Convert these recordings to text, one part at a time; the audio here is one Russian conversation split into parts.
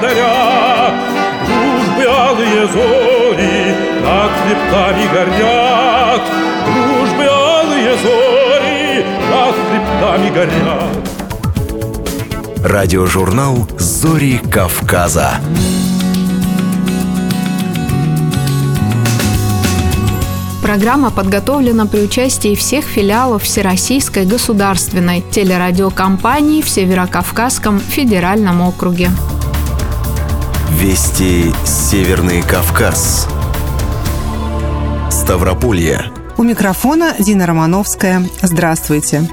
счастье даря, Дружбы алые зори над хребтами горят, Дружбы алые зори над хребтами горят. Радиожурнал «Зори Кавказа». Программа подготовлена при участии всех филиалов Всероссийской государственной телерадиокомпании в Северокавказском федеральном округе. Вести Северный Кавказ. Ставрополье. У микрофона Дина Романовская. Здравствуйте.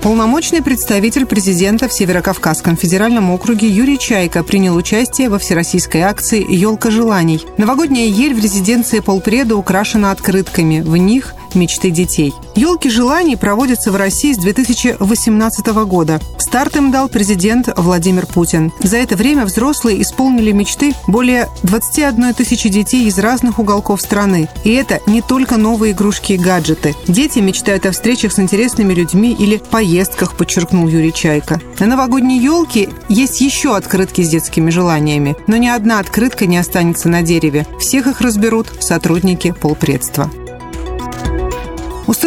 Полномочный представитель президента в Северокавказском федеральном округе Юрий Чайка принял участие во всероссийской акции «Елка желаний». Новогодняя ель в резиденции полпреда украшена открытками. В них мечты детей. Елки желаний проводятся в России с 2018 года. Старт им дал президент Владимир Путин. За это время взрослые исполнили мечты более 21 тысячи детей из разных уголков страны. И это не только новые игрушки и гаджеты. Дети мечтают о встречах с интересными людьми или поездках, подчеркнул Юрий Чайка. На новогодней елке есть еще открытки с детскими желаниями, но ни одна открытка не останется на дереве. Всех их разберут сотрудники полпредства.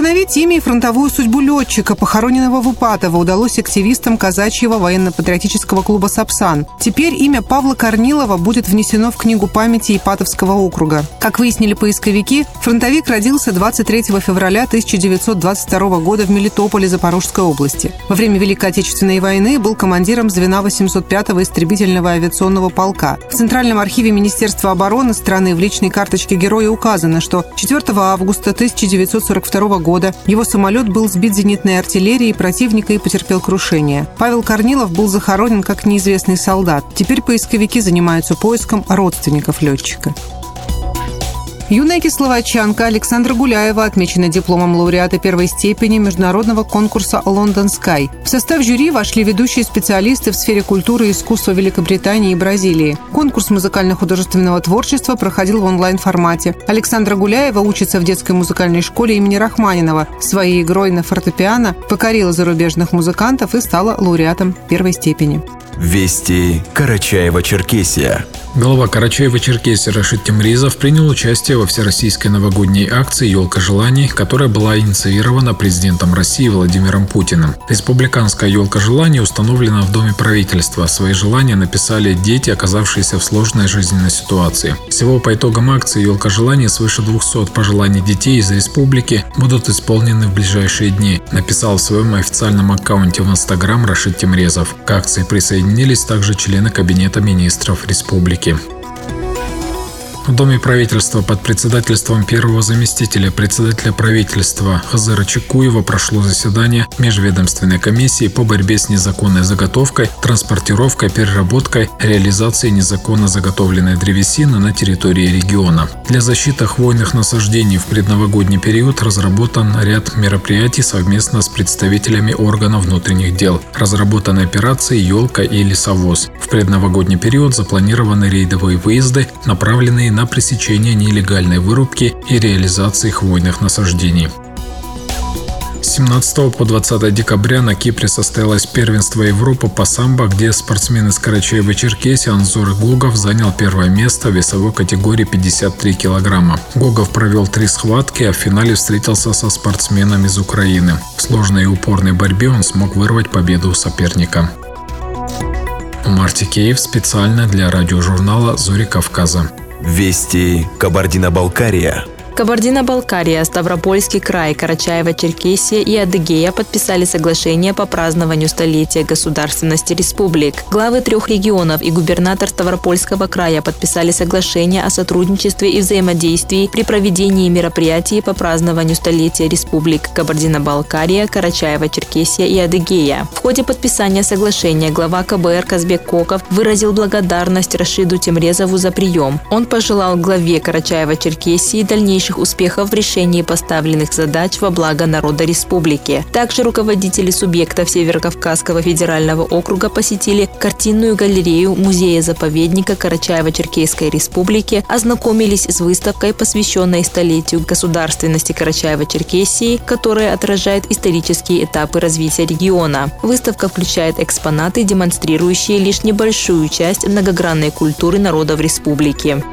Установить имя и фронтовую судьбу летчика, похороненного в Упатово, удалось активистам казачьего военно-патриотического клуба «Сапсан». Теперь имя Павла Корнилова будет внесено в Книгу памяти Ипатовского округа. Как выяснили поисковики, фронтовик родился 23 февраля 1922 года в Мелитополе Запорожской области. Во время Великой Отечественной войны был командиром звена 805-го истребительного авиационного полка. В Центральном архиве Министерства обороны страны в личной карточке героя указано, что 4 августа 1942 года его самолет был сбит зенитной артиллерией противника и потерпел крушение. Павел Корнилов был захоронен как неизвестный солдат. Теперь поисковики занимаются поиском родственников летчика. Юная кисловодчанка Александра Гуляева отмечена дипломом лауреата первой степени международного конкурса «Лондон Скай». В состав жюри вошли ведущие специалисты в сфере культуры и искусства Великобритании и Бразилии. Конкурс музыкально-художественного творчества проходил в онлайн-формате. Александра Гуляева учится в детской музыкальной школе имени Рахманинова. Своей игрой на фортепиано покорила зарубежных музыкантов и стала лауреатом первой степени. Вести Карачаева-Черкесия. Глава Карачаева-Черкесии Рашид Темризов принял участие во всероссийской новогодней акции «Елка желаний», которая была инициирована президентом России Владимиром Путиным. Республиканская «Елка желаний» установлена в Доме правительства. Свои желания написали дети, оказавшиеся в сложной жизненной ситуации. Всего по итогам акции «Елка желаний» свыше 200 пожеланий детей из республики будут исполнены в ближайшие дни, написал в своем официальном аккаунте в Инстаграм Рашид Темрезов. К акции присоединились также члены Кабинета министров республики. Америки. В Доме правительства под председательством первого заместителя председателя правительства Хазара Чекуева прошло заседание Межведомственной комиссии по борьбе с незаконной заготовкой, транспортировкой, переработкой, реализацией незаконно заготовленной древесины на территории региона. Для защиты хвойных насаждений в предновогодний период разработан ряд мероприятий совместно с представителями органов внутренних дел. Разработаны операции «Елка» и «Лесовоз». В предновогодний период запланированы рейдовые выезды, направленные на пресечение нелегальной вырубки и реализации хвойных насаждений. С 18 по 20 декабря на Кипре состоялось первенство Европы по самбо, где спортсмен из Карачаева-Черкесии Анзор Гогов занял первое место в весовой категории 53 килограмма. Гогов провел три схватки, а в финале встретился со спортсменом из Украины. В сложной и упорной борьбе он смог вырвать победу у соперника. Мартикеев специально для радиожурнала «Зори Кавказа». Вести Кабардино-Балкария. Кабардино-Балкария, Ставропольский край, Карачаево-Черкесия и Адыгея подписали соглашение по празднованию столетия государственности республик. Главы трех регионов и губернатор Ставропольского края подписали соглашение о сотрудничестве и взаимодействии при проведении мероприятий по празднованию столетия республик Кабардино-Балкария, Карачаево-Черкесия и Адыгея. В ходе подписания соглашения глава КБР Казбек Коков выразил благодарность Рашиду Темрезову за прием. Он пожелал главе Карачаева-Черкесии дальнейшего дальнейших успехов в решении поставленных задач во благо народа республики. Также руководители субъектов Северокавказского федерального округа посетили картинную галерею музея-заповедника Карачаево-Черкесской республики, ознакомились с выставкой, посвященной столетию государственности Карачаева-Черкесии, которая отражает исторические этапы развития региона. Выставка включает экспонаты, демонстрирующие лишь небольшую часть многогранной культуры народов республики.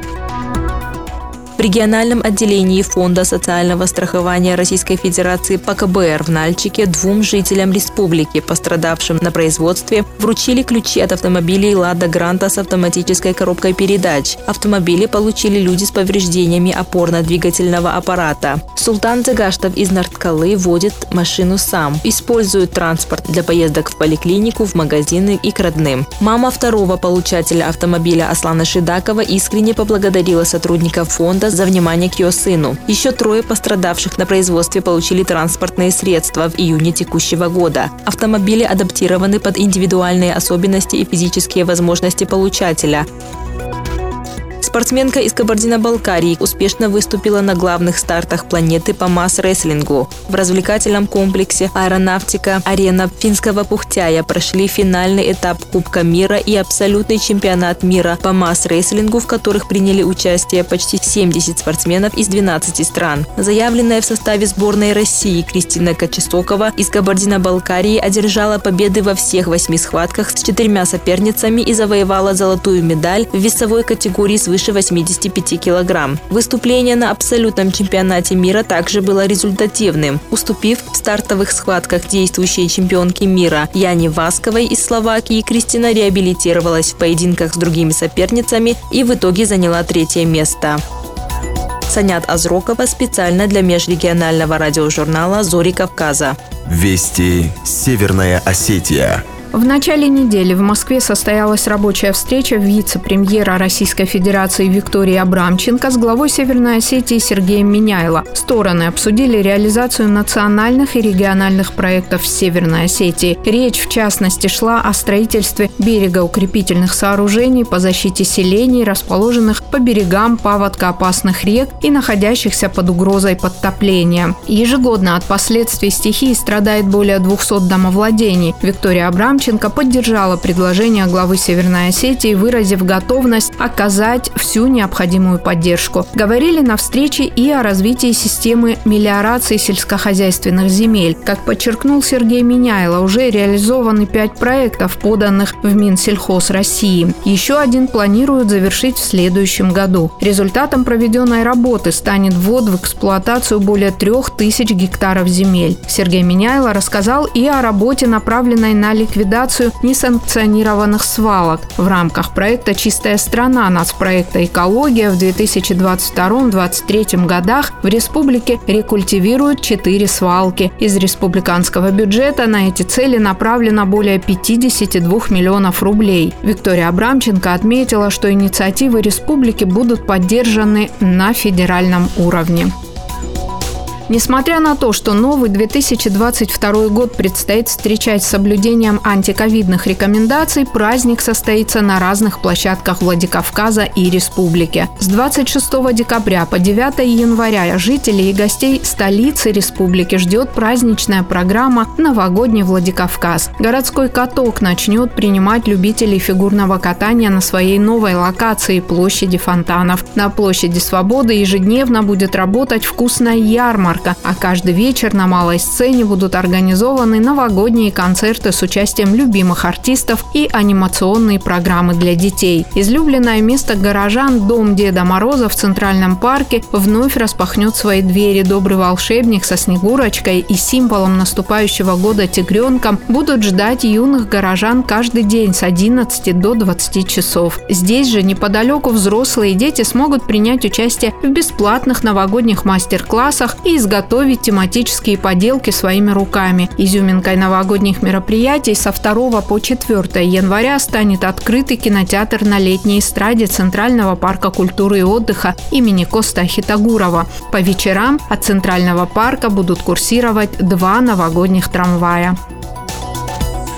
В региональном отделении Фонда социального страхования Российской Федерации по КБР в Нальчике двум жителям республики, пострадавшим на производстве, вручили ключи от автомобилей «Лада Гранта» с автоматической коробкой передач. Автомобили получили люди с повреждениями опорно-двигательного аппарата. Султан Загаштов из Нарткалы водит машину сам. Использует транспорт для поездок в поликлинику, в магазины и к родным. Мама второго получателя автомобиля Аслана Шидакова искренне поблагодарила сотрудников фонда за внимание к ее сыну. Еще трое пострадавших на производстве получили транспортные средства в июне текущего года. Автомобили адаптированы под индивидуальные особенности и физические возможности получателя. Спортсменка из Кабардино-Балкарии успешно выступила на главных стартах планеты по масс-рестлингу. В развлекательном комплексе «Аэронавтика» арена финского Пухтяя прошли финальный этап Кубка мира и абсолютный чемпионат мира по масс-рестлингу, в которых приняли участие почти 70 спортсменов из 12 стран. Заявленная в составе сборной России Кристина Кочесокова из Кабардино-Балкарии одержала победы во всех восьми схватках с четырьмя соперницами и завоевала золотую медаль в весовой категории свыше свыше 85 килограмм. Выступление на абсолютном чемпионате мира также было результативным, уступив в стартовых схватках действующей чемпионки мира Яне Васковой из Словакии, Кристина реабилитировалась в поединках с другими соперницами и в итоге заняла третье место. Санят Азрокова специально для межрегионального радиожурнала «Зори Кавказа». Вести Северная Осетия. В начале недели в Москве состоялась рабочая встреча вице-премьера Российской Федерации Виктории Абрамченко с главой Северной Осетии Сергеем Миняйло. Стороны обсудили реализацию национальных и региональных проектов в Северной Осетии. Речь, в частности, шла о строительстве берегоукрепительных сооружений по защите селений, расположенных по берегам паводка опасных рек и находящихся под угрозой подтопления. Ежегодно от последствий стихии страдает более 200 домовладений. Виктория Абрамченко Ромченко поддержала предложение главы Северной Осетии, выразив готовность оказать всю необходимую поддержку. Говорили на встрече и о развитии системы мелиорации сельскохозяйственных земель. Как подчеркнул Сергей Миняйло, уже реализованы пять проектов, поданных в Минсельхоз России. Еще один планируют завершить в следующем году. Результатом проведенной работы станет ввод в эксплуатацию более трех тысяч гектаров земель. Сергей Миняйло рассказал и о работе, направленной на ликвидацию ликвидацию несанкционированных свалок. В рамках проекта «Чистая страна» нацпроекта «Экология» в 2022-2023 годах в республике рекультивируют 4 свалки. Из республиканского бюджета на эти цели направлено более 52 миллионов рублей. Виктория Абрамченко отметила, что инициативы республики будут поддержаны на федеральном уровне. Несмотря на то, что новый 2022 год предстоит встречать с соблюдением антиковидных рекомендаций, праздник состоится на разных площадках Владикавказа и республики. С 26 декабря по 9 января жителей и гостей столицы республики ждет праздничная программа «Новогодний Владикавказ». Городской каток начнет принимать любителей фигурного катания на своей новой локации площади фонтанов. На площади Свободы ежедневно будет работать вкусная ярмарка парка, а каждый вечер на малой сцене будут организованы новогодние концерты с участием любимых артистов и анимационные программы для детей. Излюбленное место горожан Дом Деда Мороза в Центральном парке вновь распахнет свои двери. Добрый волшебник со Снегурочкой и символом наступающего года тигренком будут ждать юных горожан каждый день с 11 до 20 часов. Здесь же неподалеку взрослые и дети смогут принять участие в бесплатных новогодних мастер-классах и изготовить тематические поделки своими руками. Изюминкой новогодних мероприятий со 2 по 4 января станет открытый кинотеатр на летней эстраде Центрального парка культуры и отдыха имени Коста Хитагурова. По вечерам от Центрального парка будут курсировать два новогодних трамвая.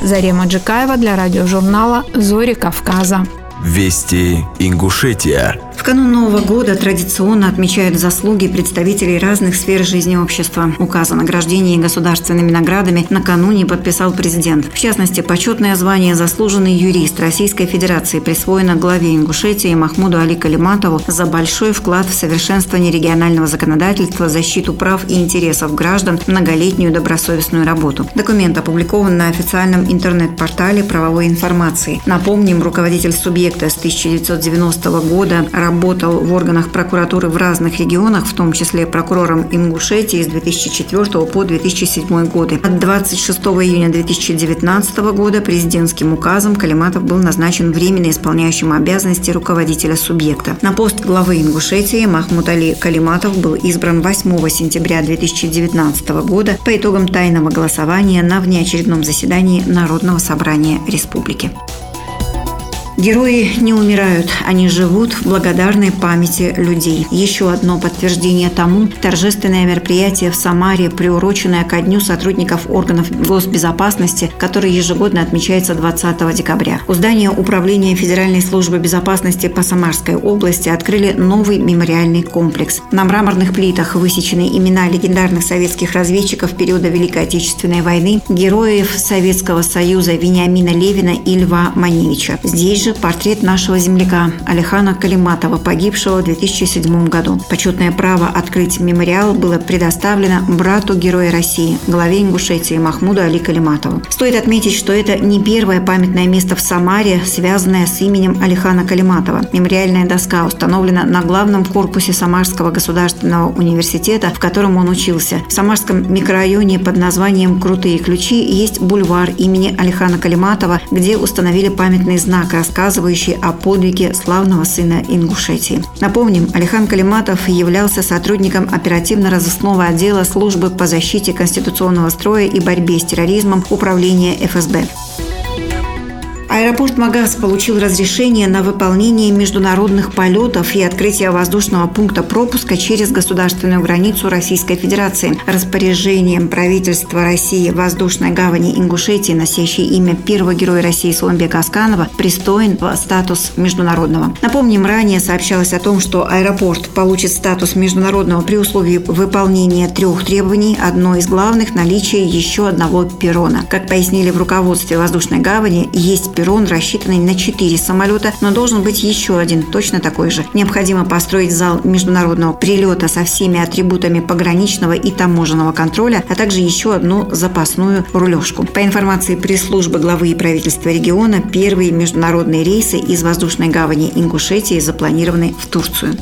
Зарема Джикаева для радиожурнала «Зори Кавказа». Вести Ингушетия. В канун Нового года традиционно отмечают заслуги представителей разных сфер жизни общества. Указ о награждении государственными наградами накануне подписал президент. В частности, почетное звание «Заслуженный юрист Российской Федерации» присвоено главе Ингушетии Махмуду Али Калиматову за большой вклад в совершенствование регионального законодательства, защиту прав и интересов граждан, многолетнюю добросовестную работу. Документ опубликован на официальном интернет-портале правовой информации. Напомним, руководитель субъекта с 1990 года работал в органах прокуратуры в разных регионах, в том числе прокурором Ингушетии с 2004 по 2007 годы. От 26 июня 2019 года президентским указом Калиматов был назначен временно исполняющим обязанности руководителя субъекта. На пост главы Ингушетии Махмуд Али Калиматов был избран 8 сентября 2019 года по итогам тайного голосования на внеочередном заседании Народного собрания республики. Герои не умирают, они живут в благодарной памяти людей. Еще одно подтверждение тому – торжественное мероприятие в Самаре, приуроченное ко дню сотрудников органов госбезопасности, который ежегодно отмечается 20 декабря. У здания Управления Федеральной службы безопасности по Самарской области открыли новый мемориальный комплекс. На мраморных плитах высечены имена легендарных советских разведчиков периода Великой Отечественной войны, героев Советского Союза Вениамина Левина и Льва Маневича. Здесь же также портрет нашего земляка Алихана Калиматова, погибшего в 2007 году. Почетное право открыть мемориал было предоставлено брату Героя России, главе Ингушетии Махмуду Али Калиматову. Стоит отметить, что это не первое памятное место в Самаре, связанное с именем Алихана Калиматова. Мемориальная доска установлена на главном корпусе Самарского государственного университета, в котором он учился. В Самарском микрорайоне под названием «Крутые ключи» есть бульвар имени Алихана Калиматова, где установили памятный знак, рассказывающий рассказывающий о подвиге славного сына Ингушетии. Напомним, Алихан Калиматов являлся сотрудником оперативно-розыскного отдела службы по защите конституционного строя и борьбе с терроризмом Управления ФСБ. Аэропорт Магаз получил разрешение на выполнение международных полетов и открытие воздушного пункта пропуска через государственную границу Российской Федерации. Распоряжением правительства России воздушной гавани Ингушетии, носящей имя первого героя России Соломбека Асканова, пристоен в статус международного. Напомним, ранее сообщалось о том, что аэропорт получит статус международного при условии выполнения трех требований. Одно из главных – наличие еще одного перрона. Как пояснили в руководстве воздушной гавани, есть перрон, рассчитанный на 4 самолета, но должен быть еще один, точно такой же. Необходимо построить зал международного прилета со всеми атрибутами пограничного и таможенного контроля, а также еще одну запасную рулежку. По информации пресс-службы главы и правительства региона, первые международные рейсы из воздушной гавани Ингушетии запланированы в Турцию.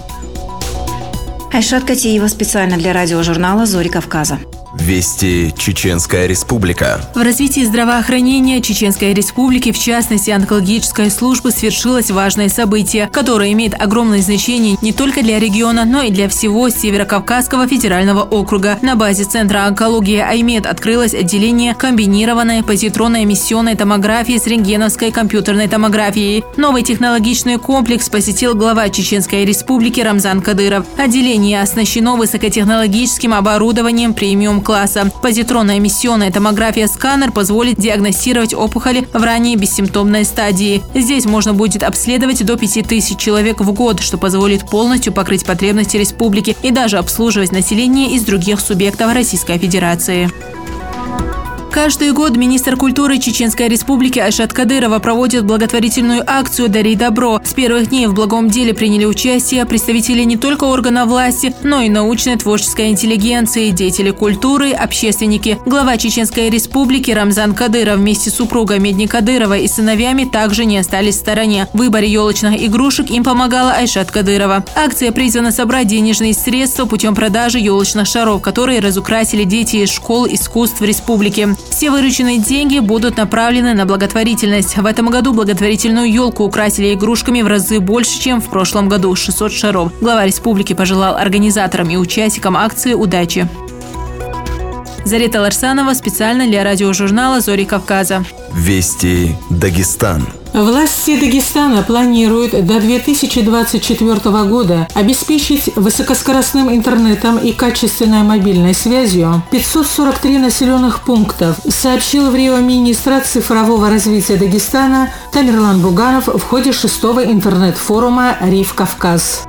Айшат Катиева специально для радиожурнала «Зори Кавказа». Вести Чеченская Республика. В развитии здравоохранения Чеченской Республики, в частности онкологической службы, свершилось важное событие, которое имеет огромное значение не только для региона, но и для всего Северокавказского федерального округа. На базе Центра онкологии Аймед открылось отделение комбинированной позитронной эмиссионной томографии с рентгеновской компьютерной томографией. Новый технологичный комплекс посетил глава Чеченской Республики Рамзан Кадыров. Отделение оснащено высокотехнологическим оборудованием премиум класса. Позитронная эмиссионная томография-сканер позволит диагностировать опухоли в ранней бессимптомной стадии. Здесь можно будет обследовать до 5000 человек в год, что позволит полностью покрыть потребности республики и даже обслуживать население из других субъектов Российской Федерации. Каждый год министр культуры Чеченской Республики Айшат Кадырова проводит благотворительную акцию «Дари добро». С первых дней в благом деле приняли участие представители не только органов власти, но и научной творческой интеллигенции, деятели культуры, общественники. Глава Чеченской Республики Рамзан Кадыров вместе с супругой Медни Кадыровой и сыновьями также не остались в стороне. В выборе елочных игрушек им помогала Айшат Кадырова. Акция призвана собрать денежные средства путем продажи елочных шаров, которые разукрасили дети из школ искусств республики. Все вырученные деньги будут направлены на благотворительность. В этом году благотворительную елку украсили игрушками в разы больше, чем в прошлом году – 600 шаров. Глава республики пожелал организаторам и участникам акции удачи. Зарета Ларсанова специально для радиожурнала «Зори Кавказа». Вести Дагестан. Власти Дагестана планируют до 2024 года обеспечить высокоскоростным интернетом и качественной мобильной связью 543 населенных пунктов, сообщил в Рио министра цифрового развития Дагестана Тамерлан Буганов в ходе шестого интернет-форума «Риф Кавказ».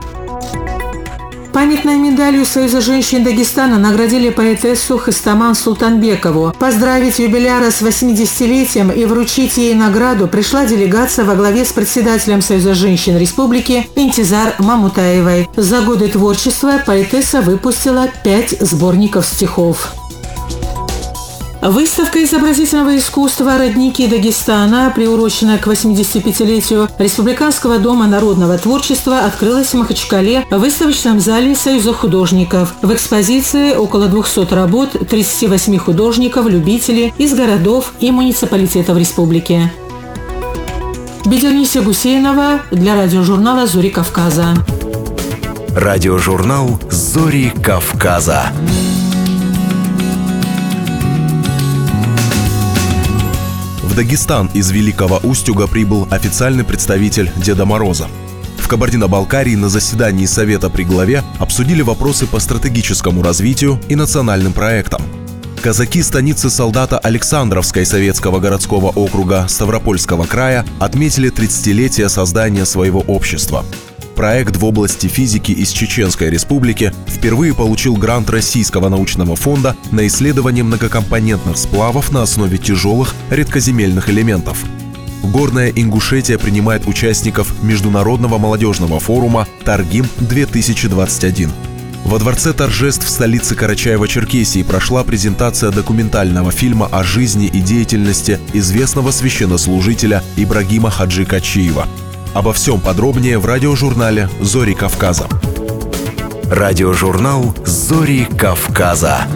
Памятной медалью Союза женщин Дагестана наградили поэтессу Хастаман Султанбекову. Поздравить юбиляра с 80-летием и вручить ей награду пришла делегация во главе с председателем Союза женщин Республики Интизар Мамутаевой. За годы творчества поэтесса выпустила пять сборников стихов. Выставка изобразительного искусства «Родники Дагестана», приуроченная к 85-летию Республиканского дома народного творчества, открылась в Махачкале в выставочном зале Союза художников. В экспозиции около 200 работ 38 художников, любителей из городов и муниципалитетов республики. Бедерниса Гусейнова для радиожурнала «Зори Кавказа». Радиожурнал «Зори Кавказа». В Дагестан из Великого Устюга прибыл официальный представитель Деда Мороза. В Кабардино-Балкарии на заседании Совета при главе обсудили вопросы по стратегическому развитию и национальным проектам. Казаки станицы солдата Александровской советского городского округа Ставропольского края отметили 30-летие создания своего общества – проект в области физики из Чеченской Республики впервые получил грант Российского научного фонда на исследование многокомпонентных сплавов на основе тяжелых редкоземельных элементов. Горная Ингушетия принимает участников Международного молодежного форума «Таргим-2021». Во Дворце торжеств в столице Карачаева-Черкесии прошла презентация документального фильма о жизни и деятельности известного священнослужителя Ибрагима Хаджи Качиева – Обо всем подробнее в радиожурнале «Зори Кавказа». Радиожурнал «Зори Кавказа».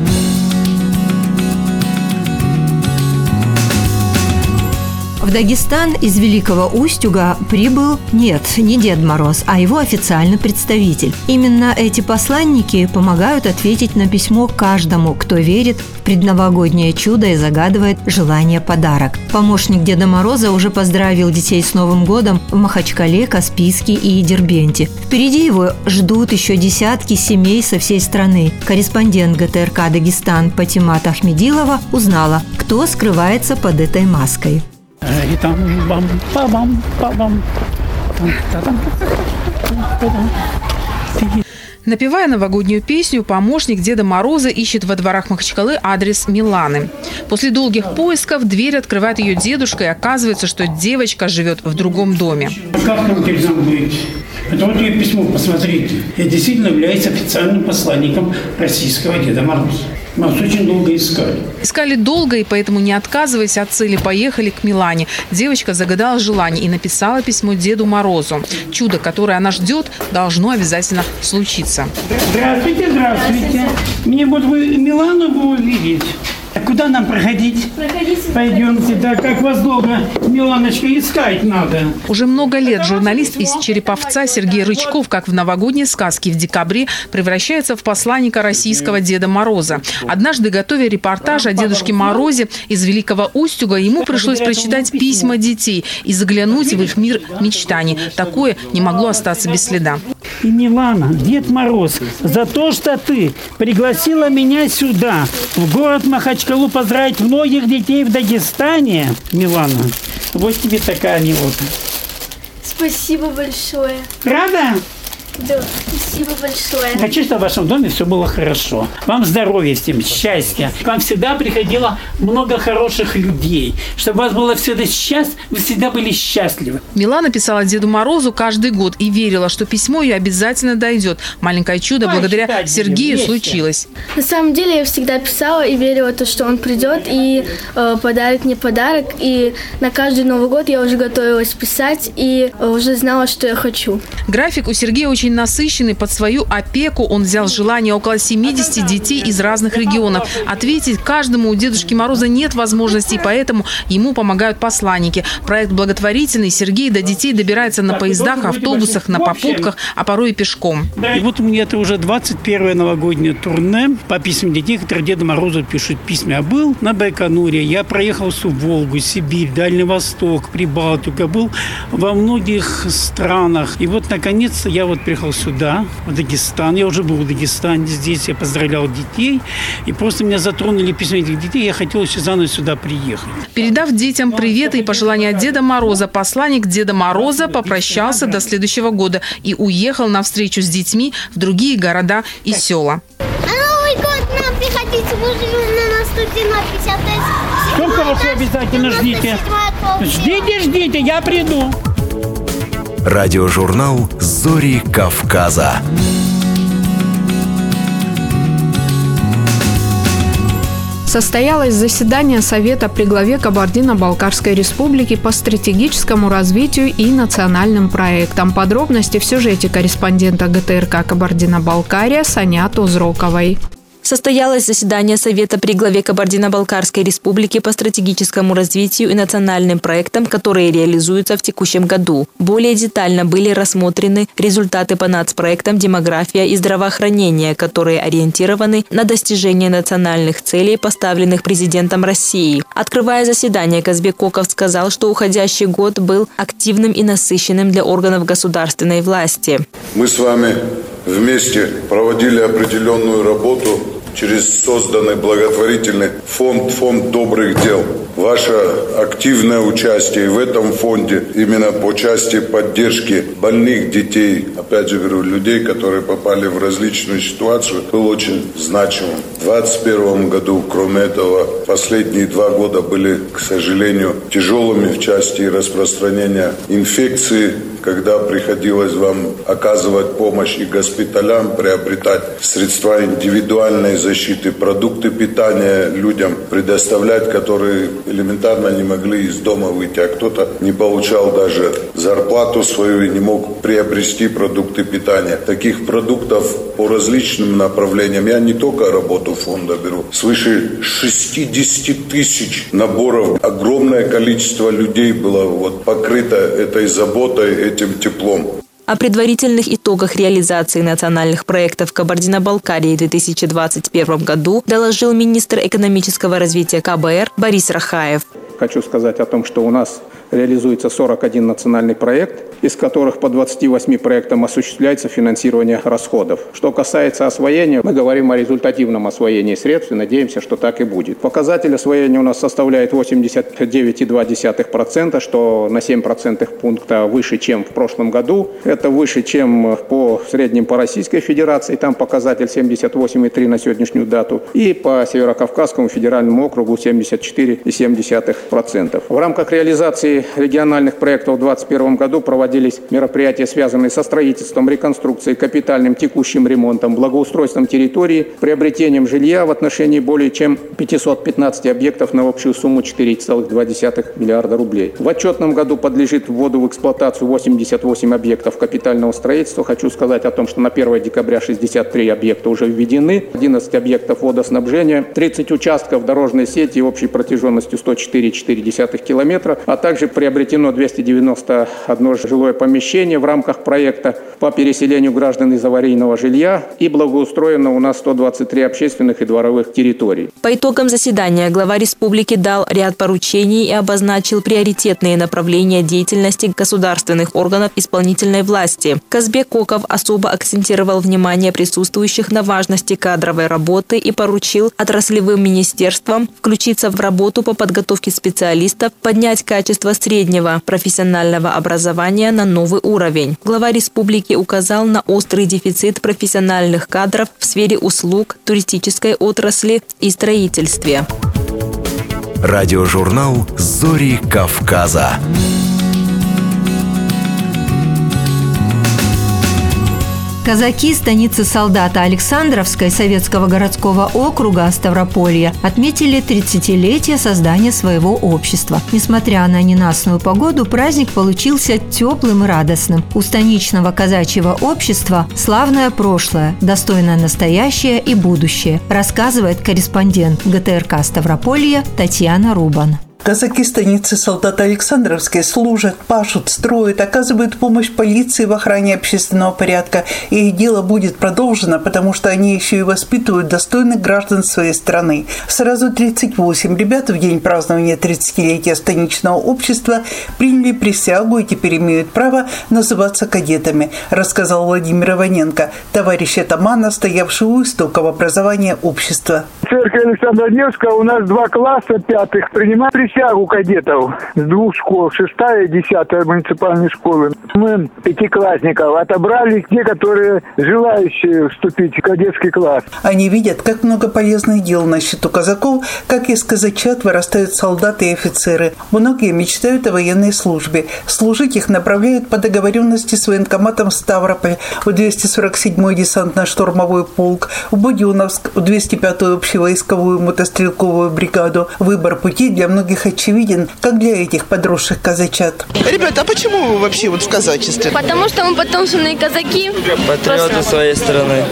В Дагестан из Великого Устюга прибыл, нет, не Дед Мороз, а его официальный представитель. Именно эти посланники помогают ответить на письмо каждому, кто верит в предновогоднее чудо и загадывает желание подарок. Помощник Деда Мороза уже поздравил детей с Новым годом в Махачкале, Каспийске и Дербенте. Впереди его ждут еще десятки семей со всей страны. Корреспондент ГТРК «Дагестан» Патимат Ахмедилова узнала, кто скрывается под этой маской. И там бам па бам па бам Напевая новогоднюю песню, помощник Деда Мороза ищет во дворах Махачкалы адрес Миланы. После долгих поисков дверь открывает ее дедушка, и оказывается, что девочка живет в другом доме. Как нам должно быть? Это вот ее письмо, посмотрите. Я действительно являюсь официальным посланником российского Деда Мороза. Нас очень долго искали. Искали долго, и поэтому, не отказываясь от цели, поехали к Милане. Девочка загадала желание и написала письмо Деду Морозу. Чудо, которое она ждет, должно обязательно случиться. Здравствуйте, здравствуйте. Мне вот вы Милану бы увидеть. А куда нам проходить? Проходите. Пойдемте, да, как вас долго, Миланочка, искать надо. Уже много лет журналист из Череповца Сергей Рычков, как в новогодней сказке в декабре, превращается в посланника российского Деда Мороза. Однажды, готовя репортаж о Дедушке Морозе из Великого Устюга, ему пришлось прочитать письма детей и заглянуть в их мир мечтаний. Такое не могло остаться без следа. И Милана, Дед Мороз, за то, что ты пригласила меня сюда, в город Махачкала, Махачкалу поздравить многих детей в Дагестане, Милана. Вот тебе такая анекдота. Спасибо большое. Рада? Да, спасибо большое. Хочу, чтобы в вашем доме все было хорошо. Вам здоровья всем, счастья. К вам всегда приходило много хороших людей. Чтобы у вас было всегда счастье, вы всегда были счастливы. Милана писала Деду Морозу каждый год и верила, что письмо ее обязательно дойдет. Маленькое чудо Давай благодаря Сергею вместе. случилось. На самом деле я всегда писала и верила, то, что он придет и э, подарит мне подарок. И на каждый Новый год я уже готовилась писать и э, уже знала, что я хочу. График у Сергея очень насыщенный. Под свою опеку он взял желание около 70 детей из разных регионов. Ответить каждому у Дедушки Мороза нет возможности, поэтому ему помогают посланники. Проект благотворительный. Сергей до детей добирается на поездах, автобусах, на попутках, а порой и пешком. И вот у меня это уже 21 новогоднее турне по письмам детей, которые Деду Морозу пишут письма. Я был на Байконуре, я проехал всю Волгу, Сибирь, Дальний Восток, Прибалтику, я был во многих странах. И вот, наконец, я вот приехал сюда, в Дагестан. Я уже был в Дагестане, здесь я поздравлял детей. И просто меня затронули письма этих детей, я хотел еще заново сюда приехать. Передав детям приветы и пожелания от Деда Мороза, посланник Деда Мороза попрощался до следующего года и уехал на встречу с детьми в другие города и села. Новый год нам приходите, мы живем на Настуте на 50 Только вы все обязательно ждите. Ждите, ждите, я приду. Радиожурнал «Зори Кавказа». Состоялось заседание Совета при главе Кабардино-Балкарской республики по стратегическому развитию и национальным проектам. Подробности в сюжете корреспондента ГТРК Кабардино-Балкария Санят Узроковой. Состоялось заседание Совета при главе Кабардино-Балкарской республики по стратегическому развитию и национальным проектам, которые реализуются в текущем году. Более детально были рассмотрены результаты по нацпроектам «Демография и здравоохранение», которые ориентированы на достижение национальных целей, поставленных президентом России. Открывая заседание, Казбек сказал, что уходящий год был активным и насыщенным для органов государственной власти. Мы с вами вместе проводили определенную работу через созданный благотворительный фонд, фонд добрых дел. Ваше активное участие в этом фонде именно по части поддержки больных детей, опять же говорю, людей, которые попали в различную ситуацию, был очень значимым. В 2021 году, кроме этого, последние два года были, к сожалению, тяжелыми в части распространения инфекции, когда приходилось вам оказывать помощь и госпиталям, приобретать средства индивидуальной защиты, продукты питания людям предоставлять, которые элементарно не могли из дома выйти, а кто-то не получал даже зарплату свою и не мог приобрести продукты питания. Таких продуктов по различным направлениям. Я не только работу фонда беру. Свыше 60 тысяч наборов. Огромное количество людей было вот покрыто этой заботой, этим теплом. О предварительных итогах реализации национальных проектов Кабардино-Балкарии в 2021 году доложил министр экономического развития КБР Борис Рахаев. Хочу сказать о том, что у нас реализуется 41 национальный проект, из которых по 28 проектам осуществляется финансирование расходов. Что касается освоения, мы говорим о результативном освоении средств и надеемся, что так и будет. Показатель освоения у нас составляет 89,2%, что на 7% пункта выше, чем в прошлом году. Это выше, чем по средним по Российской Федерации, там показатель 78,3 на сегодняшнюю дату, и по Северокавказскому федеральному округу 74,7%. В рамках реализации региональных проектов в 2021 году проводились мероприятия, связанные со строительством, реконструкцией, капитальным текущим ремонтом, благоустройством территории, приобретением жилья в отношении более чем 515 объектов на общую сумму 4,2 миллиарда рублей. В отчетном году подлежит вводу в эксплуатацию 88 объектов капитального строительства. Хочу сказать о том, что на 1 декабря 63 объекта уже введены, 11 объектов водоснабжения, 30 участков дорожной сети общей протяженностью 104,4 километра, а также приобретено 291 жилое помещение в рамках проекта по переселению граждан из аварийного жилья и благоустроено у нас 123 общественных и дворовых территорий. По итогам заседания глава республики дал ряд поручений и обозначил приоритетные направления деятельности государственных органов исполнительной власти. Казбек Коков особо акцентировал внимание присутствующих на важности кадровой работы и поручил отраслевым министерствам включиться в работу по подготовке специалистов, поднять качество среднего профессионального образования на новый уровень. Глава республики указал на острый дефицит профессиональных кадров в сфере услуг, туристической отрасли и строительстве. Радиожурнал «Зори Кавказа». Казаки станицы солдата Александровской Советского городского округа Ставрополья отметили 30-летие создания своего общества. Несмотря на ненастную погоду, праздник получился теплым и радостным. У станичного казачьего общества славное прошлое, достойное настоящее и будущее, рассказывает корреспондент ГТРК Ставрополья Татьяна Рубан. Казаки станицы солдат Александровской служат, пашут, строят, оказывают помощь полиции в охране общественного порядка. И их дело будет продолжено, потому что они еще и воспитывают достойных граждан своей страны. Сразу 38 ребят в день празднования 30-летия станичного общества приняли присягу и теперь имеют право называться кадетами, рассказал Владимир Иваненко, товарищ атамана, стоявший у истоков образования общества. В церкви Александра Невского у нас два класса пятых принимают кадетов с двух школ, шестая и десятая муниципальной школы. Мы пятиклассников отобрали те, которые желающие вступить в кадетский класс. Они видят, как много полезных дел на счету казаков, как из казачат вырастают солдаты и офицеры. Многие мечтают о военной службе. Служить их направляют по договоренности с военкоматом Ставрополь в 247-й десантно-штурмовой полк, в Буденновск, в 205-ю общевойсковую мотострелковую бригаду. Выбор пути для многих очевиден, как для этих подросших казачат. Ребята, а почему вы вообще вот в казачестве? Потому что мы потомственные казаки. Патриоты своей страны.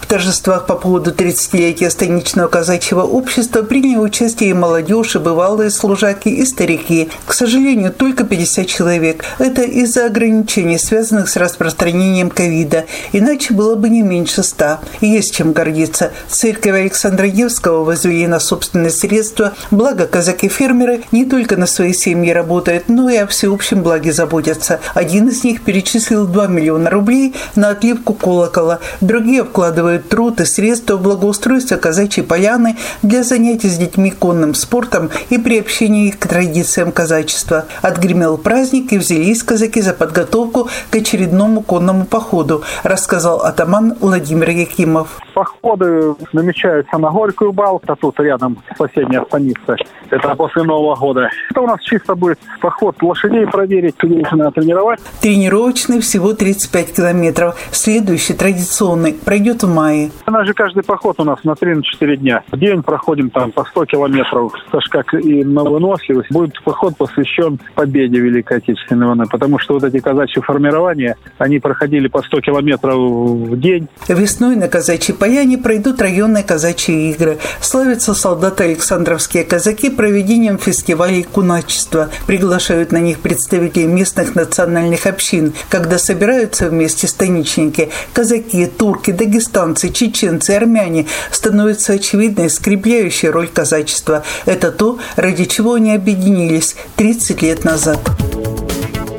В торжествах по поводу 30-летия станичного казачьего общества приняли участие и молодежь, и бывалые служаки, и старики. К сожалению, только 50 человек. Это из-за ограничений, связанных с распространением ковида. Иначе было бы не меньше ста. И есть чем гордиться. Церковь Александра Невского возвели на собственные средства. Благо, казаки-фермеры не только на свои семьи работают, но и о всеобщем благе заботятся. Один из них перечислил 2 миллиона рублей на отливку колокола. Другие вкладывают труд и средства в благоустройство казачьей поляны для занятий с детьми конным спортом и приобщения их к традициям казачества. Отгремел праздник и взялись казаки за подготовку к очередному конному походу, рассказал атаман Владимир Якимов. Походы намечаются на Горькую Бал, а тут рядом соседняя станица. Это после Нового года. Это у нас чисто будет поход лошадей проверить, людей надо тренировать. Тренировочный всего 35 километров. Следующий, традиционный, пройдет в мае. У нас же каждый поход у нас на 3-4 дня. В день проходим там по 100 километров. Это как и на выносливость. Будет поход посвящен победе Великой Отечественной войны. Потому что вот эти казачьи формирования, они проходили по 100 километров в день. Весной на казачьей поляне пройдут районные казачьи игры. Славятся солдаты Александровские казаки проведением фестивалей куначества. Приглашают на них представителей местных национальных общин, когда собираются вместе станичники. Казаки, турки, дагестанцы, чеченцы, армяне становится очевидной скрепляющей роль казачества. Это то, ради чего они объединились 30 лет назад.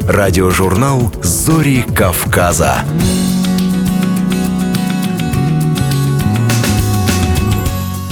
Радиожурнал «Зори Кавказа».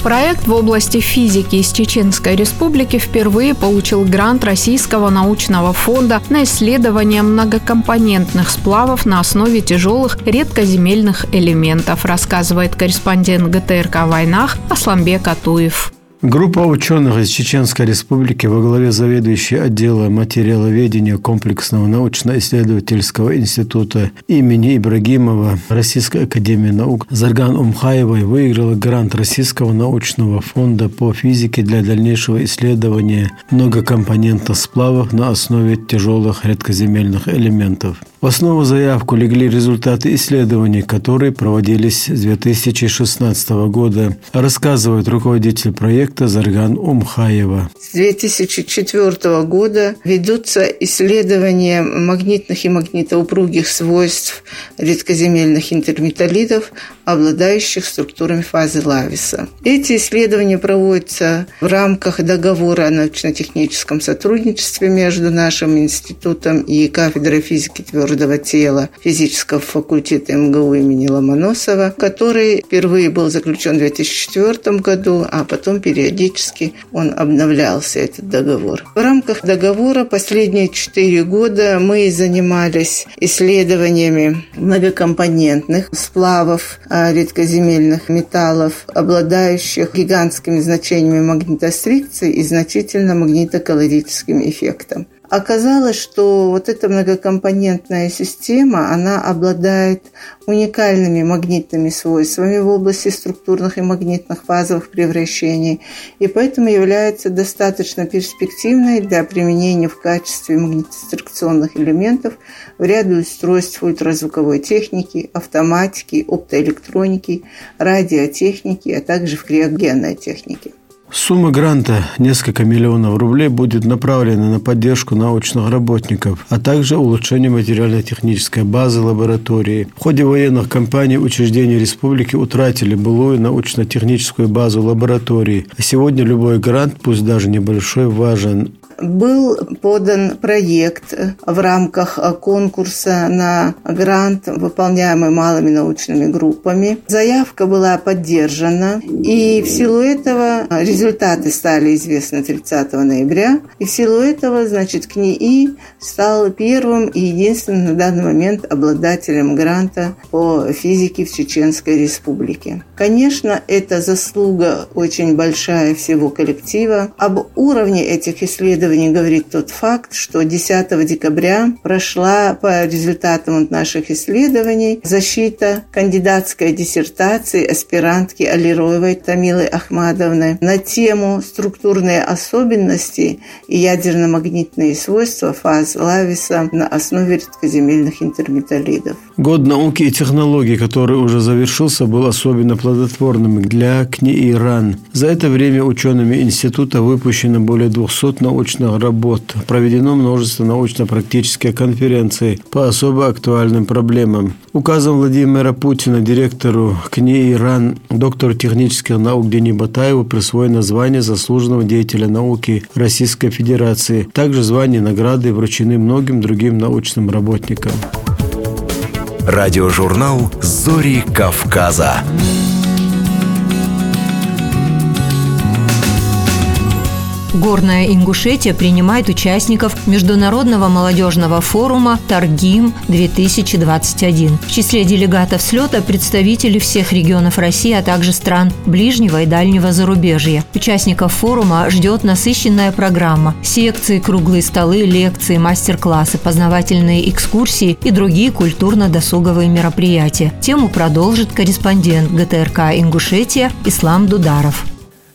Проект в области физики из Чеченской Республики впервые получил грант Российского научного фонда на исследование многокомпонентных сплавов на основе тяжелых редкоземельных элементов, рассказывает корреспондент ГТРК войнах Асламбек Атуев. Группа ученых из Чеченской Республики во главе заведующей отдела материаловедения комплексного научно-исследовательского института имени Ибрагимова Российской академии наук Зарган Умхаевой выиграла грант Российского научного фонда по физике для дальнейшего исследования многокомпонентных сплавов на основе тяжелых редкоземельных элементов. В основу заявку легли результаты исследований, которые проводились с 2016 года, рассказывает руководитель проекта Зарган Умхаева. С 2004 года ведутся исследования магнитных и магнитоупругих свойств редкоземельных интерметаллитов, обладающих структурами фазы Лависа. Эти исследования проводятся в рамках договора о научно-техническом сотрудничестве между нашим институтом и кафедрой физики твердого тела физического факультета МГУ имени Ломоносова, который впервые был заключен в 2004 году, а потом периодически он обновлялся, этот договор. В рамках договора последние четыре года мы занимались исследованиями многокомпонентных сплавов редкоземельных металлов, обладающих гигантскими значениями магнитострикции и значительно магнитокалорическим эффектом. Оказалось, что вот эта многокомпонентная система, она обладает уникальными магнитными свойствами в области структурных и магнитных фазовых превращений, и поэтому является достаточно перспективной для применения в качестве магнитострукционных элементов в ряде устройств ультразвуковой техники, автоматики, оптоэлектроники, радиотехники, а также в криогенной технике. Сумма гранта несколько миллионов рублей будет направлена на поддержку научных работников, а также улучшение материально-технической базы лаборатории. В ходе военных кампаний учреждения республики утратили былую научно-техническую базу лаборатории. А сегодня любой грант, пусть даже небольшой, важен был подан проект в рамках конкурса на грант, выполняемый малыми научными группами. Заявка была поддержана, и в силу этого результаты стали известны 30 ноября, и в силу этого, значит, КНИИ стал первым и единственным на данный момент обладателем гранта по физике в Чеченской Республике. Конечно, это заслуга очень большая всего коллектива. Об уровне этих исследований говорит тот факт, что 10 декабря прошла по результатам наших исследований защита кандидатской диссертации аспирантки Алироевой Тамилы Ахмадовны на тему «Структурные особенности и ядерно-магнитные свойства фаз Лависа на основе редкоземельных интерметаллидов». Год науки и технологий, который уже завершился, был особенно плодотворным для КНИ Иран. За это время учеными института выпущено более 200 научных работ. Проведено множество научно-практических конференций по особо актуальным проблемам. Указом Владимира Путина директору КНИ «Иран» доктору технических наук Дени Батаеву присвоено звание заслуженного деятеля науки Российской Федерации. Также звание награды вручены многим другим научным работникам. Радиожурнал «Зори Кавказа». Горная Ингушетия принимает участников Международного молодежного форума «Торгим-2021». В числе делегатов слета представители всех регионов России, а также стран ближнего и дальнего зарубежья. Участников форума ждет насыщенная программа. Секции, круглые столы, лекции, мастер-классы, познавательные экскурсии и другие культурно-досуговые мероприятия. Тему продолжит корреспондент ГТРК «Ингушетия» Ислам Дударов.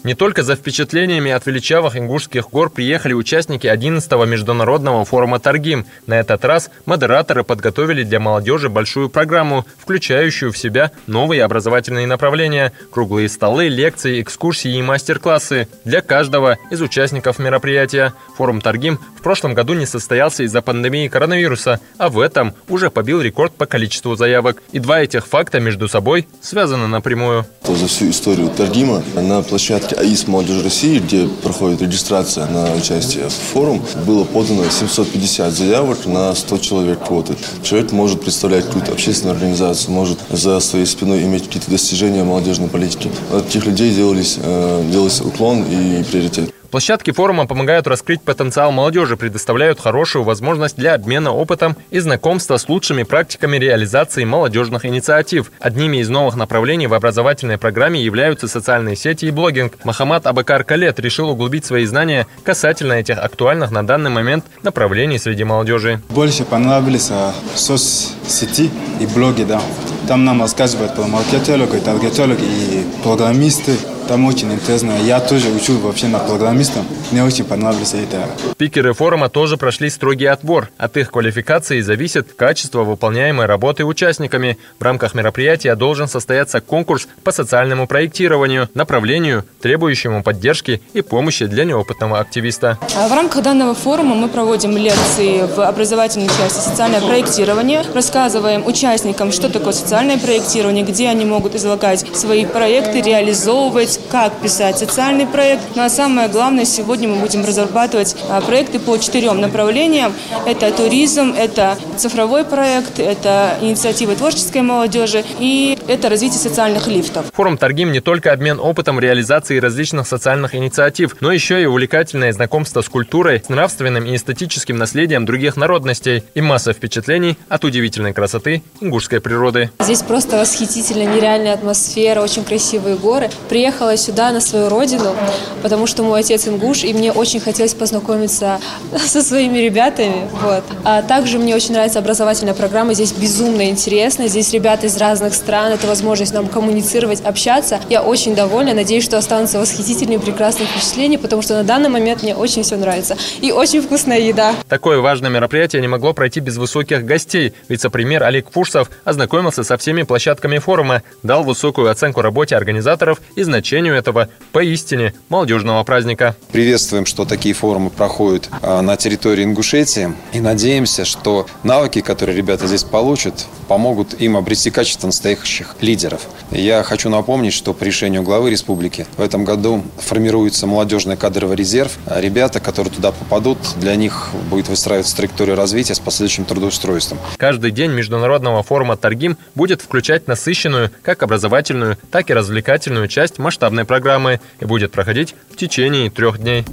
Не только за впечатлениями от величавых ингушских гор приехали участники 11-го международного форума «Торгим». На этот раз модераторы подготовили для молодежи большую программу, включающую в себя новые образовательные направления, круглые столы, лекции, экскурсии и мастер-классы для каждого из участников мероприятия. Форум «Торгим» в прошлом году не состоялся из-за пандемии коронавируса, а в этом уже побил рекорд по количеству заявок. И два этих факта между собой связаны напрямую. За всю историю Торгима на площадке АИС «Молодежь России», где проходит регистрация на участие в форум, было подано 750 заявок на 100 человек квоты. Человек может представлять какую-то общественную организацию, может за своей спиной иметь какие-то достижения молодежной политики. От таких людей делались, э, делался уклон и приоритет. Площадки форума помогают раскрыть потенциал молодежи, предоставляют хорошую возможность для обмена опытом и знакомства с лучшими практиками реализации молодежных инициатив. Одними из новых направлений в образовательной программе являются социальные сети и блогинг. Махамад Абакар Калет решил углубить свои знания касательно этих актуальных на данный момент направлений среди молодежи. Больше понравились а, соцсети и блоги, да. Там нам рассказывают про маркетологи, таргетологи и программисты, Там очень интересно. Я тоже учу вообще на программистом. Мне очень понравилось это. Спикеры форума тоже прошли строгий отбор. От их квалификации зависит качество выполняемой работы участниками. В рамках мероприятия должен состояться конкурс по социальному проектированию, направлению, требующему поддержки и помощи для неопытного активиста. В рамках данного форума мы проводим лекции в образовательной части социальное проектирование, рассказываем участникам, что такое социальное проектирование, где они могут излагать свои проекты, реализовывать, как писать социальный проект. Ну а самое главное, сегодня мы будем разрабатывать а, проекты по четырем направлениям. Это туризм, это цифровой проект, это инициатива творческой молодежи и это развитие социальных лифтов. Форум «Торгим» не только обмен опытом реализации различных социальных инициатив, но еще и увлекательное знакомство с культурой, с нравственным и эстетическим наследием других народностей и масса впечатлений от удивительной красоты ингушской природы. Здесь просто восхитительная, нереальная атмосфера, очень красивые горы. Приехала сюда на свою родину, потому что мой отец ингуш, и мне очень хотелось познакомиться со своими ребятами. Вот. А также мне очень нравится образовательная программа. Здесь безумно интересно. Здесь ребята из разных стран. Это возможность нам коммуницировать, общаться. Я очень довольна. Надеюсь, что останутся восхитительные, прекрасные впечатления, потому что на данный момент мне очень все нравится. И очень вкусная еда. Такое важное мероприятие не могло пройти без высоких гостей. Вице-премьер Олег Фурсов ознакомился со всеми площадками форума, дал высокую оценку работе организаторов и значению этого поистине молодежного праздника. Приветствуем, что такие форумы проходят а, на территории Ингушетии и надеемся, что навыки, которые ребята здесь получат, помогут им обрести качество настоящих лидеров. Я хочу напомнить, что по решению главы республики в этом году формируется молодежный кадровый резерв. А ребята, которые туда попадут, для них будет выстраиваться траектория развития с последующим трудоустройством. Каждый день международного форума «Торгим» будет включать насыщенную как образовательную, так и развлекательную часть масштабной программы и будет проходить в течение трех дней.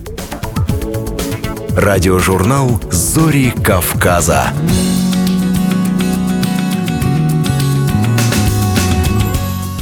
Радиожурнал «Зори Кавказа».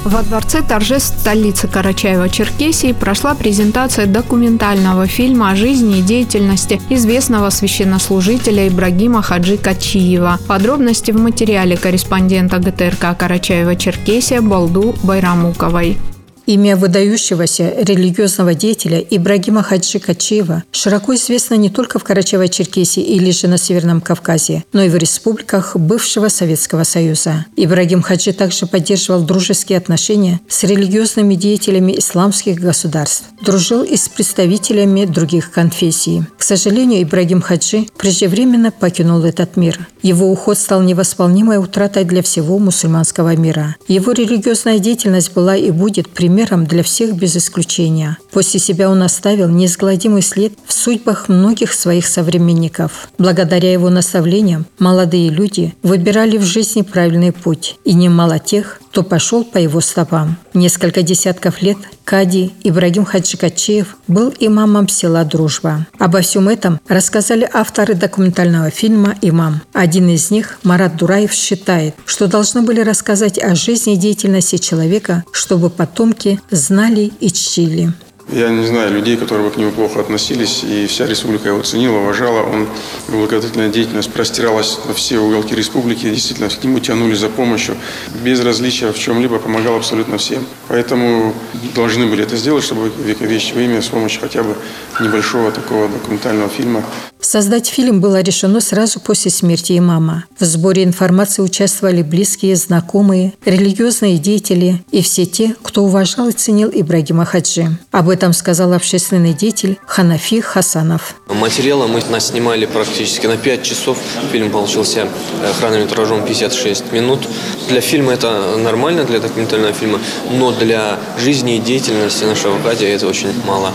Во дворце торжеств столицы Карачаева-Черкесии прошла презентация документального фильма о жизни и деятельности известного священнослужителя Ибрагима Хаджи Качиева. Подробности в материале корреспондента ГТРК Карачаева-Черкесия Балду Байрамуковой. Имя выдающегося религиозного деятеля Ибрагима Хаджи Качиева широко известно не только в Карачаево-Черкесии или же на Северном Кавказе, но и в республиках бывшего Советского Союза. Ибрагим Хаджи также поддерживал дружеские отношения с религиозными деятелями исламских государств, дружил и с представителями других конфессий. К сожалению, Ибрагим Хаджи преждевременно покинул этот мир. Его уход стал невосполнимой утратой для всего мусульманского мира. Его религиозная деятельность была и будет примером для всех без исключения. После себя он оставил неизгладимый след в судьбах многих своих современников. Благодаря его наставлениям молодые люди выбирали в жизни правильный путь, и немало тех, кто пошел по его стопам. Несколько десятков лет Кади Ибрагим Хаджикачеев был имамом села Дружба. Обо всем этом рассказали авторы документального фильма «Имам». Один из них, Марат Дураев, считает, что должны были рассказать о жизни и деятельности человека, чтобы потомки знали и чтили. Я не знаю людей, которые бы к нему плохо относились, и вся республика его ценила, уважала. Он, благотворительная деятельность простиралась на все уголки республики, действительно к нему тянули за помощью. Без различия в чем-либо помогал абсолютно всем. Поэтому должны были это сделать, чтобы вековечить во имя с помощью хотя бы небольшого такого документального фильма. Создать фильм было решено сразу после смерти имама. В сборе информации участвовали близкие, знакомые, религиозные деятели и все те, кто уважал и ценил Ибрагима Хаджи. Об этом сказал общественный деятель Ханафи Хасанов. Материала мы снимали практически на 5 часов. Фильм получился э, хронометражом 56 минут. Для фильма это нормально, для документального фильма, но для жизни и деятельности нашего Кадия это очень мало.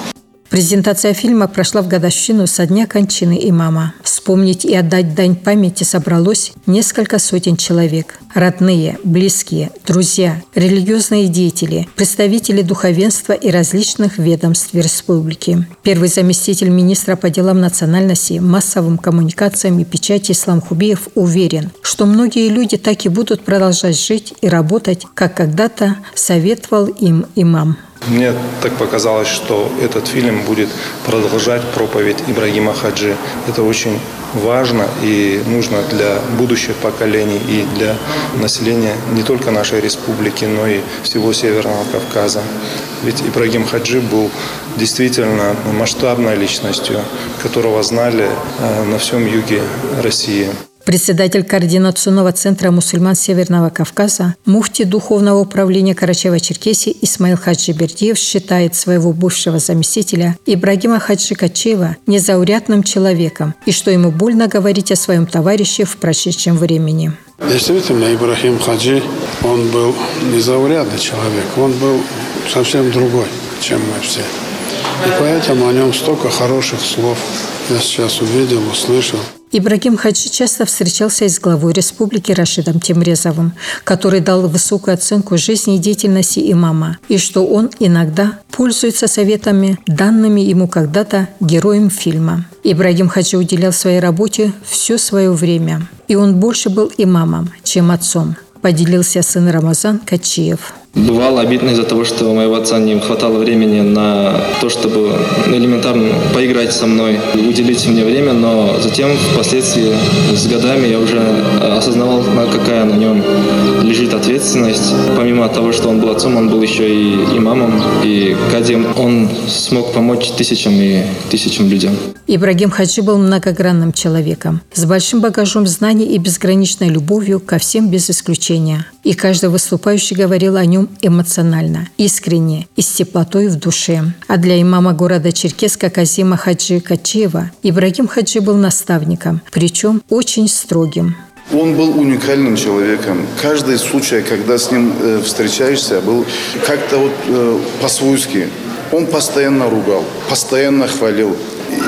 Презентация фильма прошла в годовщину со дня кончины имама. Вспомнить и отдать дань памяти собралось несколько сотен человек. Родные, близкие, друзья, религиозные деятели, представители духовенства и различных ведомств республики. Первый заместитель министра по делам национальности, массовым коммуникациям и печати Ислам Хубиев уверен, что многие люди так и будут продолжать жить и работать, как когда-то советовал им имам. Мне так показалось, что этот фильм будет продолжать проповедь Ибрагима Хаджи. Это очень важно и нужно для будущих поколений и для населения не только нашей республики, но и всего Северного Кавказа. Ведь Ибрагим Хаджи был действительно масштабной личностью, которого знали э, на всем юге России. Председатель Координационного центра мусульман Северного Кавказа, муфти Духовного управления Карачаева-Черкесии Исмаил Хаджи Бердиев считает своего бывшего заместителя Ибрагима Хаджи Качева незаурядным человеком и что ему больно говорить о своем товарище в прошедшем времени. Действительно, Ибрахим Хаджи, он был незаурядный человек, он был совсем другой, чем мы все. И поэтому о нем столько хороших слов я сейчас увидел, услышал. Ибрагим Хаджи часто встречался с главой республики Рашидом Тимрезовым, который дал высокую оценку жизни и деятельности имама, и что он иногда пользуется советами, данными ему когда-то героем фильма. Ибрагим Хаджи уделял своей работе все свое время, и он больше был имамом, чем отцом, поделился сын Рамазан Качиев. Бывало обидно из-за того, что у моего отца не хватало времени на то, чтобы элементарно поиграть со мной, уделить мне время, но затем впоследствии с годами я уже осознавал, какая на нем лежит ответственность. Помимо того, что он был отцом, он был еще и имамом, и кадием. Он смог помочь тысячам и тысячам людям. Ибрагим Хаджи был многогранным человеком, с большим багажом знаний и безграничной любовью ко всем без исключения. И каждый выступающий говорил о нем эмоционально, искренне и с теплотой в душе. А для имама города Черкеска Казима Хаджи Качева Ибрагим Хаджи был наставником, причем очень строгим. Он был уникальным человеком. Каждый случай, когда с ним э, встречаешься, был как-то вот э, по-свойски. Он постоянно ругал, постоянно хвалил.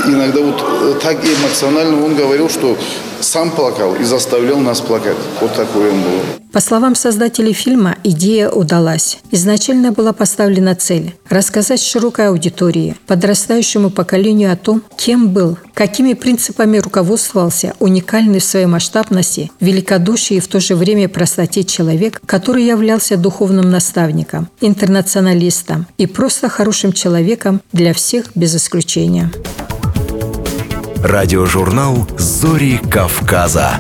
Иногда вот э, так эмоционально он говорил, что сам плакал и заставлял нас плакать. Вот такой он был. По словам создателей фильма, идея удалась. Изначально была поставлена цель – рассказать широкой аудитории, подрастающему поколению о том, кем был, какими принципами руководствовался уникальный в своей масштабности, великодушии и в то же время простоте человек, который являлся духовным наставником, интернационалистом и просто хорошим человеком для всех без исключения. Радиожурнал «Зори Кавказа».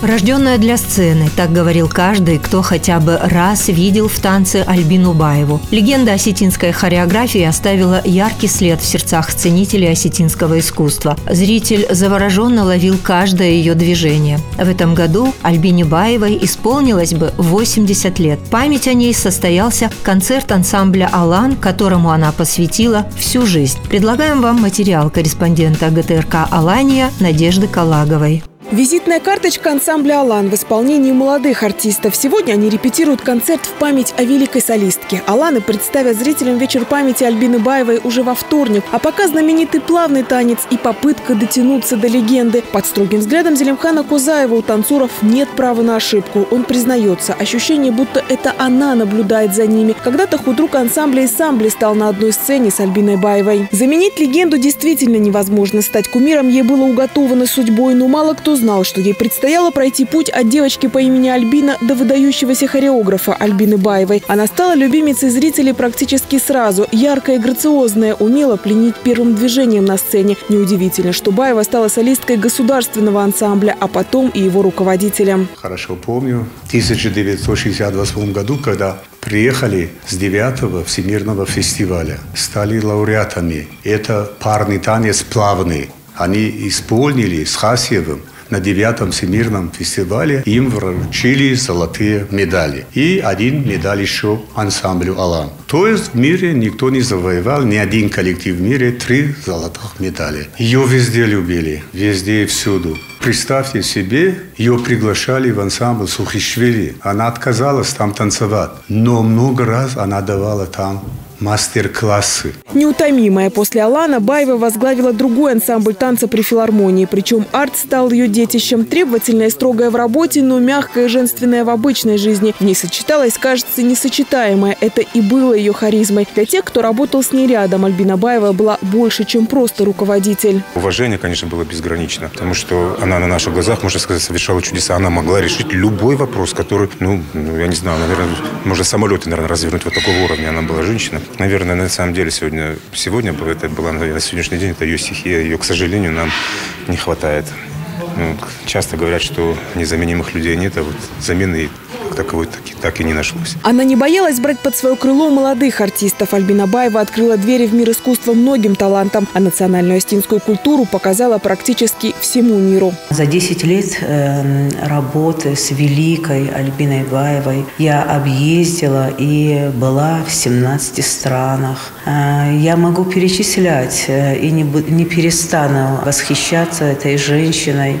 Рожденная для сцены, так говорил каждый, кто хотя бы раз видел в танце Альбину Баеву. Легенда осетинской хореографии оставила яркий след в сердцах ценителей осетинского искусства. Зритель завороженно ловил каждое ее движение. В этом году Альбине Баевой исполнилось бы 80 лет. Память о ней состоялся концерт ансамбля «Алан», которому она посвятила всю жизнь. Предлагаем вам материал корреспондента ГТРК «Алания» Надежды Калаговой. Визитная карточка ансамбля «Алан» в исполнении молодых артистов. Сегодня они репетируют концерт в память о великой солистке. «Аланы» представят зрителям вечер памяти Альбины Баевой уже во вторник. А пока знаменитый плавный танец и попытка дотянуться до легенды. Под строгим взглядом Зелимхана Кузаева у танцоров нет права на ошибку. Он признается, ощущение, будто это она наблюдает за ними. Когда-то худрук ансамбля и сам блистал на одной сцене с Альбиной Баевой. Заменить легенду действительно невозможно. Стать кумиром ей было уготовано судьбой, но мало кто знал, что ей предстояло пройти путь от девочки по имени Альбина до выдающегося хореографа Альбины Баевой. Она стала любимицей зрителей практически сразу. Яркая и грациозная, умела пленить первым движением на сцене. Неудивительно, что Баева стала солисткой государственного ансамбля, а потом и его руководителем. Хорошо помню, в 1968 году, когда приехали с 9 Всемирного фестиваля, стали лауреатами. Это парный танец плавный. Они исполнили с Хасьевым на девятом всемирном фестивале им вручили золотые медали. И один медаль еще ансамблю «Алан». То есть в мире никто не завоевал, ни один коллектив в мире, три золотых медали. Ее везде любили, везде и всюду. Представьте себе, ее приглашали в ансамбль Сухишвили. Она отказалась там танцевать. Но много раз она давала там мастер-классы. Неутомимая после Алана, Баева возглавила другой ансамбль танца при филармонии. Причем арт стал ее детищем. Требовательная и строгая в работе, но мягкая и женственная в обычной жизни. В ней сочеталось, кажется, несочетаемое. Это и было ее харизмой. Для тех, кто работал с ней рядом, Альбина Баева была больше, чем просто руководитель. Уважение, конечно, было безгранично, потому что она на наших глазах, можно сказать, совершала чудеса. Она могла решить любой вопрос, который, ну, ну я не знаю, наверное, можно самолеты, наверное, развернуть вот такого уровня. Она была женщина. Наверное, на самом деле сегодня, сегодня это была на сегодняшний день, это ее стихия. Ее, к сожалению, нам не хватает. Ну, часто говорят, что незаменимых людей нет, а вот замены таковой так, так и не нашлось. Она не боялась брать под свое крыло молодых артистов. Альбина Баева открыла двери в мир искусства многим талантам, а национальную астинскую культуру показала практически всему миру. За 10 лет э, работы с великой Альбиной Баевой я объездила и была в 17 странах. Э, я могу перечислять э, и не, не перестану восхищаться этой женщиной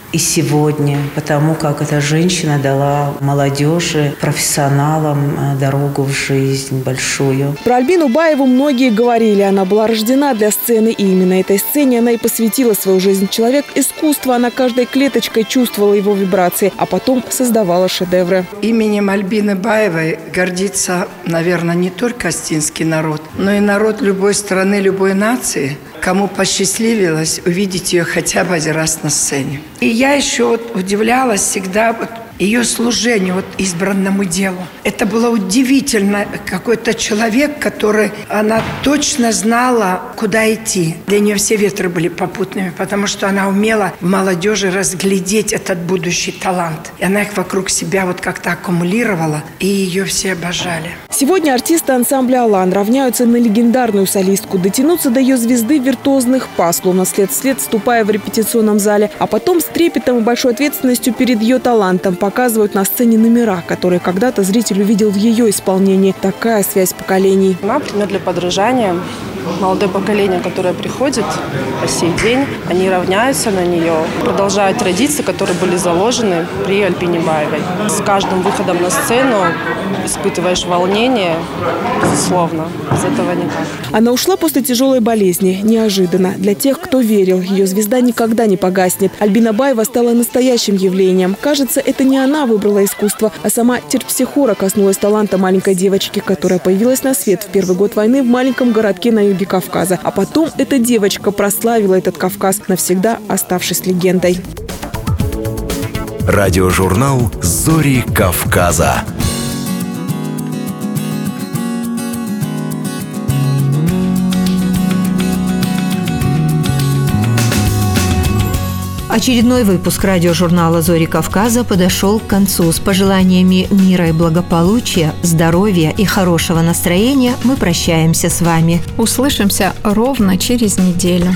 и сегодня, потому как эта женщина дала молодежи, профессионалам э, дорогу в жизнь большую. Про Альбину Баеву многие говорили. Она была рождена для сцены, и именно этой сцене она и посвятила свою жизнь. Человек искусства, она каждой клеточкой чувствовала его вибрации, а потом создавала шедевры. Именем Альбины Баевой гордится, наверное, не только астинский народ, но и народ любой страны, любой нации – кому посчастливилось увидеть ее хотя бы один раз на сцене. И я еще вот удивлялась всегда вот ее служению, вот избранному делу. Это было удивительно. Какой-то человек, который, она точно знала, куда идти. Для нее все ветры были попутными, потому что она умела в молодежи разглядеть этот будущий талант. И она их вокруг себя вот как-то аккумулировала, и ее все обожали. Сегодня артисты ансамбля «Алан» равняются на легендарную солистку. Дотянуться до ее звезды виртуозных па, словно след вслед, вступая в репетиционном зале, а потом с трепетом и большой ответственностью перед ее талантом – показывают на сцене номера, которые когда-то зритель увидел в ее исполнении. Такая связь поколений. Она пример для подражания молодое поколение, которое приходит по сей день, они равняются на нее, продолжают традиции, которые были заложены при Альпине Баевой. С каждым выходом на сцену испытываешь волнение, безусловно, без этого никак. Она ушла после тяжелой болезни, неожиданно. Для тех, кто верил, ее звезда никогда не погаснет. Альбина Баева стала настоящим явлением. Кажется, это не она выбрала искусство, а сама терпсихора коснулась таланта маленькой девочки, которая появилась на свет в первый год войны в маленьком городке на юге Кавказа. А потом эта девочка прославила этот Кавказ, навсегда оставшись легендой. Радиожурнал «Зори Кавказа». Очередной выпуск радиожурнала «Зори Кавказа» подошел к концу. С пожеланиями мира и благополучия, здоровья и хорошего настроения мы прощаемся с вами. Услышимся ровно через неделю.